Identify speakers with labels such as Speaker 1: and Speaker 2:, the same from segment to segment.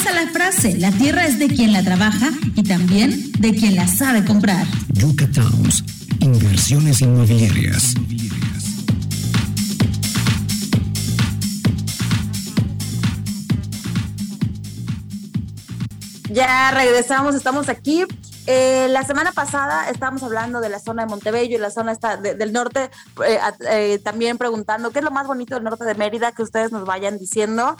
Speaker 1: Regresa la frase, la tierra es de quien la trabaja y también de quien la sabe comprar.
Speaker 2: Yuca Towns, inversiones inmobiliarias.
Speaker 3: Ya regresamos, estamos aquí. Eh, la semana pasada estábamos hablando de la zona de Montebello y la zona esta del norte, eh, eh, también preguntando qué es lo más bonito del norte de Mérida, que ustedes nos vayan diciendo.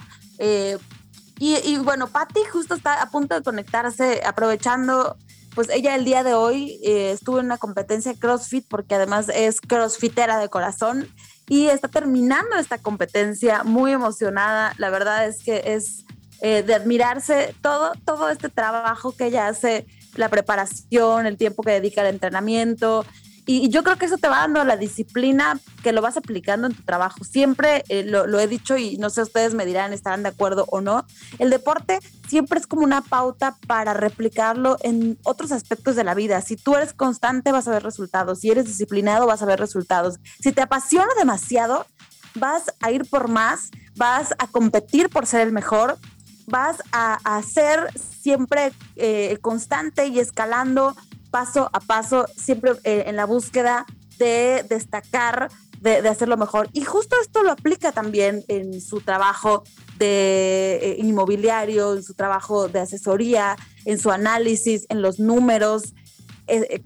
Speaker 3: Y, y, bueno, Patti justo está a punto de conectarse, aprovechando, pues ella el día de hoy estuvo en una competencia CrossFit, porque además es crossfitera de corazón y está terminando esta competencia muy emocionada. La verdad es que es eh, de admirarse todo, todo este trabajo que ella hace, la preparación, el tiempo que dedica al entrenamiento. Y, yo creo que eso te va dando la disciplina que lo vas aplicando en tu trabajo. Siempre eh, lo, he dicho y no sé, ustedes me dirán, estarán de acuerdo o no. El deporte siempre es como una pauta para replicarlo en otros aspectos de la vida. Si tú eres constante, vas a ver resultados. Si eres disciplinado, vas a ver resultados. Si te apasiona demasiado, vas a ir por más, vas a competir por ser el mejor vas a, ser siempre eh, constante y escalando paso a paso, siempre eh, en la búsqueda de destacar, de, hacerlo mejor. Y justo esto lo aplica también en su trabajo de eh, inmobiliario, en su trabajo de asesoría, en su análisis, en los números,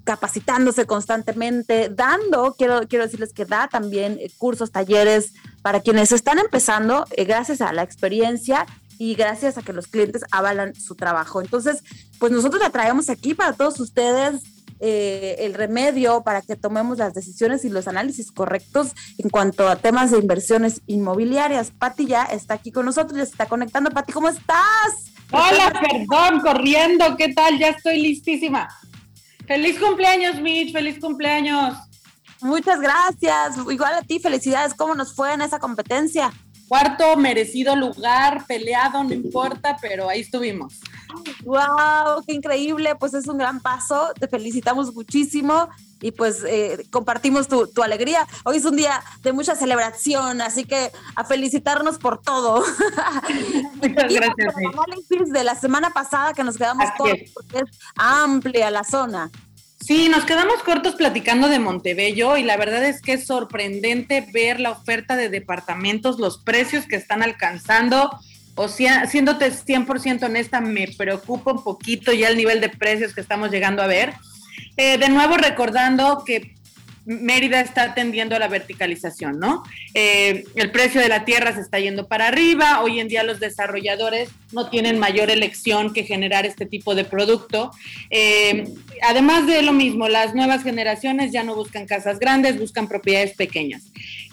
Speaker 3: capacitándose constantemente, dando, quiero, quiero decirles que da también cursos, talleres para quienes están empezando, gracias a la experiencia y gracias a que los clientes avalan su trabajo. Entonces, pues nosotros la traemos aquí para todos ustedes. Eh, el remedio para que tomemos las decisiones y los análisis correctos en cuanto a temas de inversiones inmobiliarias. Pati ya está aquí con nosotros, ya se está conectando. Pati, ¿cómo estás?
Speaker 4: Hola, perdón, corriendo, ¿qué tal? Ya estoy listísima. Feliz cumpleaños, Mitch, feliz cumpleaños.
Speaker 3: Muchas gracias. Igual a ti, felicidades. ¿Cómo nos fue en esa competencia?
Speaker 4: Cuarto merecido lugar, peleado, no importa, pero ahí estuvimos.
Speaker 3: ¡Wow! ¡Qué increíble! Pues es un gran paso, te felicitamos muchísimo y pues eh, compartimos tu, alegría. Hoy es un día de mucha celebración, así que a felicitarnos por todo.
Speaker 4: Muchas gracias.
Speaker 3: El análisis de la semana pasada que nos quedamos cortos porque es amplia la zona.
Speaker 4: Sí, nos quedamos cortos platicando de Montebello y la verdad es que es sorprendente ver la oferta de departamentos, los precios que están alcanzando. O sea, siéndote 100% honesta, me preocupa un poquito ya el nivel de precios que estamos llegando a ver. Eh, de nuevo recordando que Mérida está tendiendo a la verticalización, ¿no? Eh, el precio de la tierra se está yendo para arriba, hoy en día los desarrolladores no tienen mayor elección que generar este tipo de producto. Eh, además de lo mismo, las nuevas generaciones ya no buscan casas grandes, buscan propiedades pequeñas.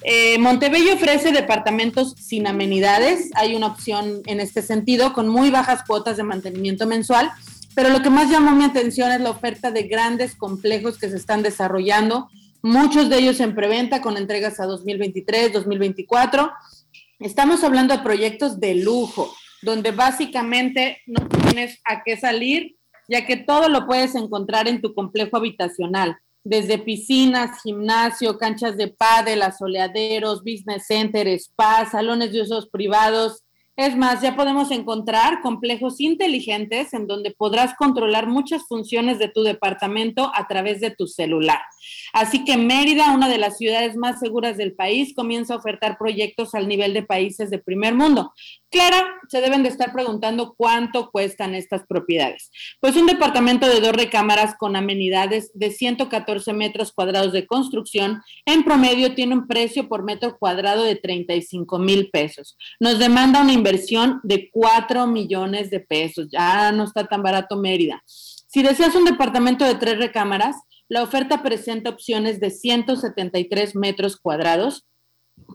Speaker 4: Eh, Montebello ofrece departamentos sin amenidades, hay una opción en este sentido con muy bajas cuotas de mantenimiento mensual. Pero lo que más llamó mi atención es la oferta de grandes complejos que se están desarrollando, muchos de ellos en preventa con entregas a 2023, 2024. Estamos hablando de proyectos de lujo, donde básicamente no tienes a qué salir, ya que todo lo puedes encontrar en tu complejo habitacional, desde piscinas, gimnasio, canchas de pádel, asoleaderos, business center, spa, salones de usos privados, es más, ya podemos encontrar complejos inteligentes en donde podrás controlar muchas funciones de tu departamento a través de tu celular. Así que Mérida, una de las ciudades más seguras del país, comienza a ofertar proyectos al nivel de países de primer mundo. Clara, se deben de estar preguntando cuánto cuestan estas propiedades. Pues un departamento de dos recámaras con amenidades de 114 metros cuadrados de construcción, en promedio tiene un precio por metro cuadrado de 35 mil pesos. Nos demanda una inversión de 4 millones de pesos. Ya no está tan barato Mérida. Si deseas un departamento de tres recámaras, la oferta presenta opciones de 173 metros cuadrados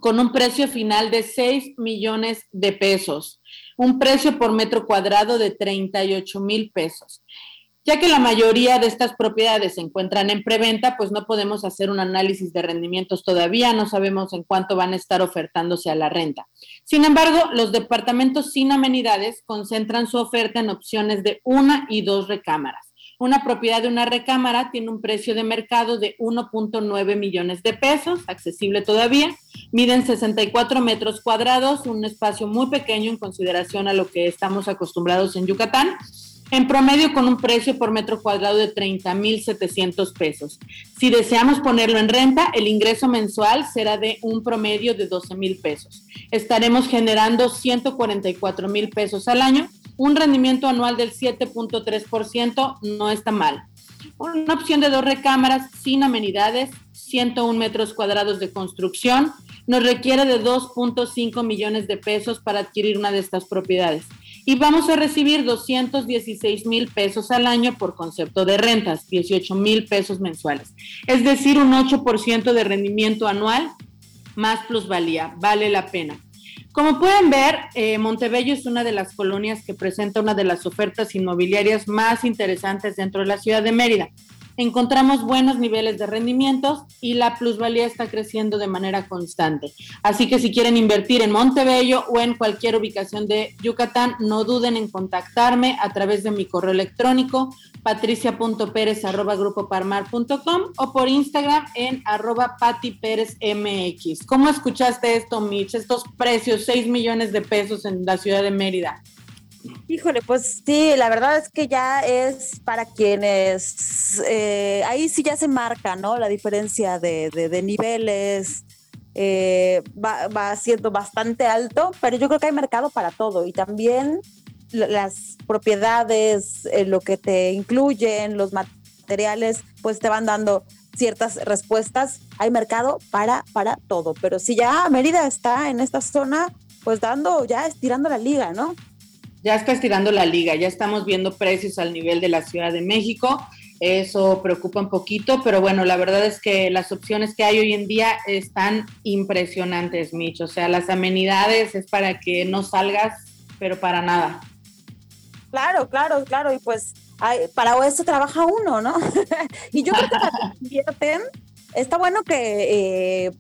Speaker 4: con un precio final de 6 millones de pesos, un precio por metro cuadrado de 38 mil pesos. Ya que la mayoría de estas propiedades se encuentran en preventa, pues no podemos hacer un análisis de rendimientos todavía, no sabemos en cuánto van a estar ofertándose a la renta. Sin embargo, los departamentos sin amenidades concentran su oferta en opciones de una y dos recámaras Una propiedad de una recámara tiene un precio de mercado de 1.9 millones de pesos, accesible todavía. Miden 64 metros cuadrados, un espacio muy pequeño en consideración a lo que estamos acostumbrados en Yucatán. En promedio con un precio por metro cuadrado de 30.700 pesos. Si deseamos ponerlo en renta, el ingreso mensual será de un promedio de 12 mil pesos. Estaremos generando 144 mil pesos al año un rendimiento anual del 7.3% no está mal. Una opción de dos recámaras sin amenidades, 101 metros cuadrados de construcción, nos requiere de 2.5 millones de pesos para adquirir una de estas propiedades. Y vamos a recibir 216 mil pesos al año por concepto de rentas, 18 mil pesos mensuales. Es decir, un 8% de rendimiento anual más plusvalía. Vale la pena. Como pueden ver, eh, Montebello es una de las colonias que presenta una de las ofertas inmobiliarias más interesantes dentro de la ciudad de Mérida. Encontramos buenos niveles de rendimientos y la plusvalía está creciendo de manera constante. Así que si quieren invertir en Montebello o en cualquier ubicación de Yucatán, no duden en contactarme a través de mi correo electrónico patricia.perez.grupoparmar.com o por Instagram en arroba mx. ¿Cómo escuchaste esto, Mitch? Estos precios, 6 millones de pesos en la ciudad de Mérida.
Speaker 3: Híjole, pues sí, la verdad es que ya es para quienes, eh, ahí sí ya se marca, ¿no? La diferencia de, niveles, eh, va, va siendo bastante alto, pero yo creo que hay mercado para todo y también las propiedades, eh, lo que te incluyen, los materiales, pues te van dando ciertas respuestas. Hay mercado para, para todo, pero si ya Mérida está en esta zona, pues dando, ya estirando la liga, ¿no?
Speaker 4: Ya está estirando la liga, ya estamos viendo precios al nivel de la Ciudad de México. Eso preocupa un poquito, pero bueno, la verdad es que las opciones que hay hoy en día están impresionantes, Mitch. O sea, las amenidades es para que no salgas, pero para nada.
Speaker 3: Claro, claro, claro. Y pues para eso trabaja uno, ¿no? y yo creo que invierten. Está bueno que eh,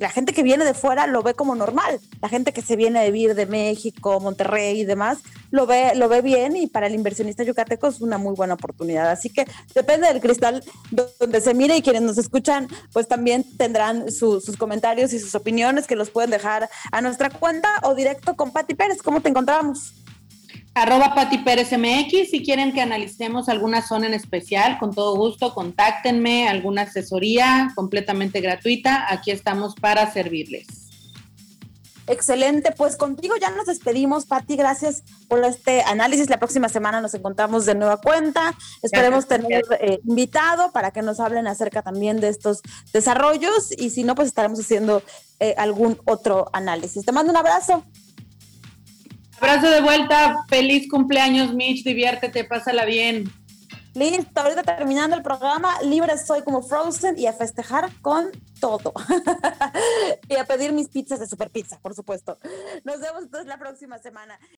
Speaker 3: la gente que viene de fuera lo ve como normal. La gente que se viene a vivir de México, Monterrey y demás, lo ve, lo ve bien y para el inversionista yucateco es una muy buena oportunidad. Así que depende del cristal donde se mire y quienes nos escuchan, pues también tendrán sus comentarios y sus opiniones que los pueden dejar a nuestra cuenta o directo con Patti Pérez. ¿Cómo te encontramos?
Speaker 4: Arroba Pati Pérez MX, si quieren que analicemos alguna zona en especial, con todo gusto, contáctenme, alguna asesoría completamente gratuita, aquí estamos para servirles.
Speaker 3: Excelente, pues contigo ya nos despedimos, Pati, gracias por este análisis. La próxima semana nos encontramos de nueva cuenta. Esperemos tener eh, invitado para que nos hablen acerca también de estos desarrollos y si no, pues estaremos haciendo eh, algún otro análisis. Te mando un abrazo.
Speaker 4: Abrazo de vuelta, feliz cumpleaños Mitch, diviértete, pásala bien.
Speaker 3: Listo, ahorita terminando el programa, libre soy como Frozen y a festejar con todo. y a pedir mis pizzas de Super Pizza, por supuesto. Nos vemos entonces la próxima semana.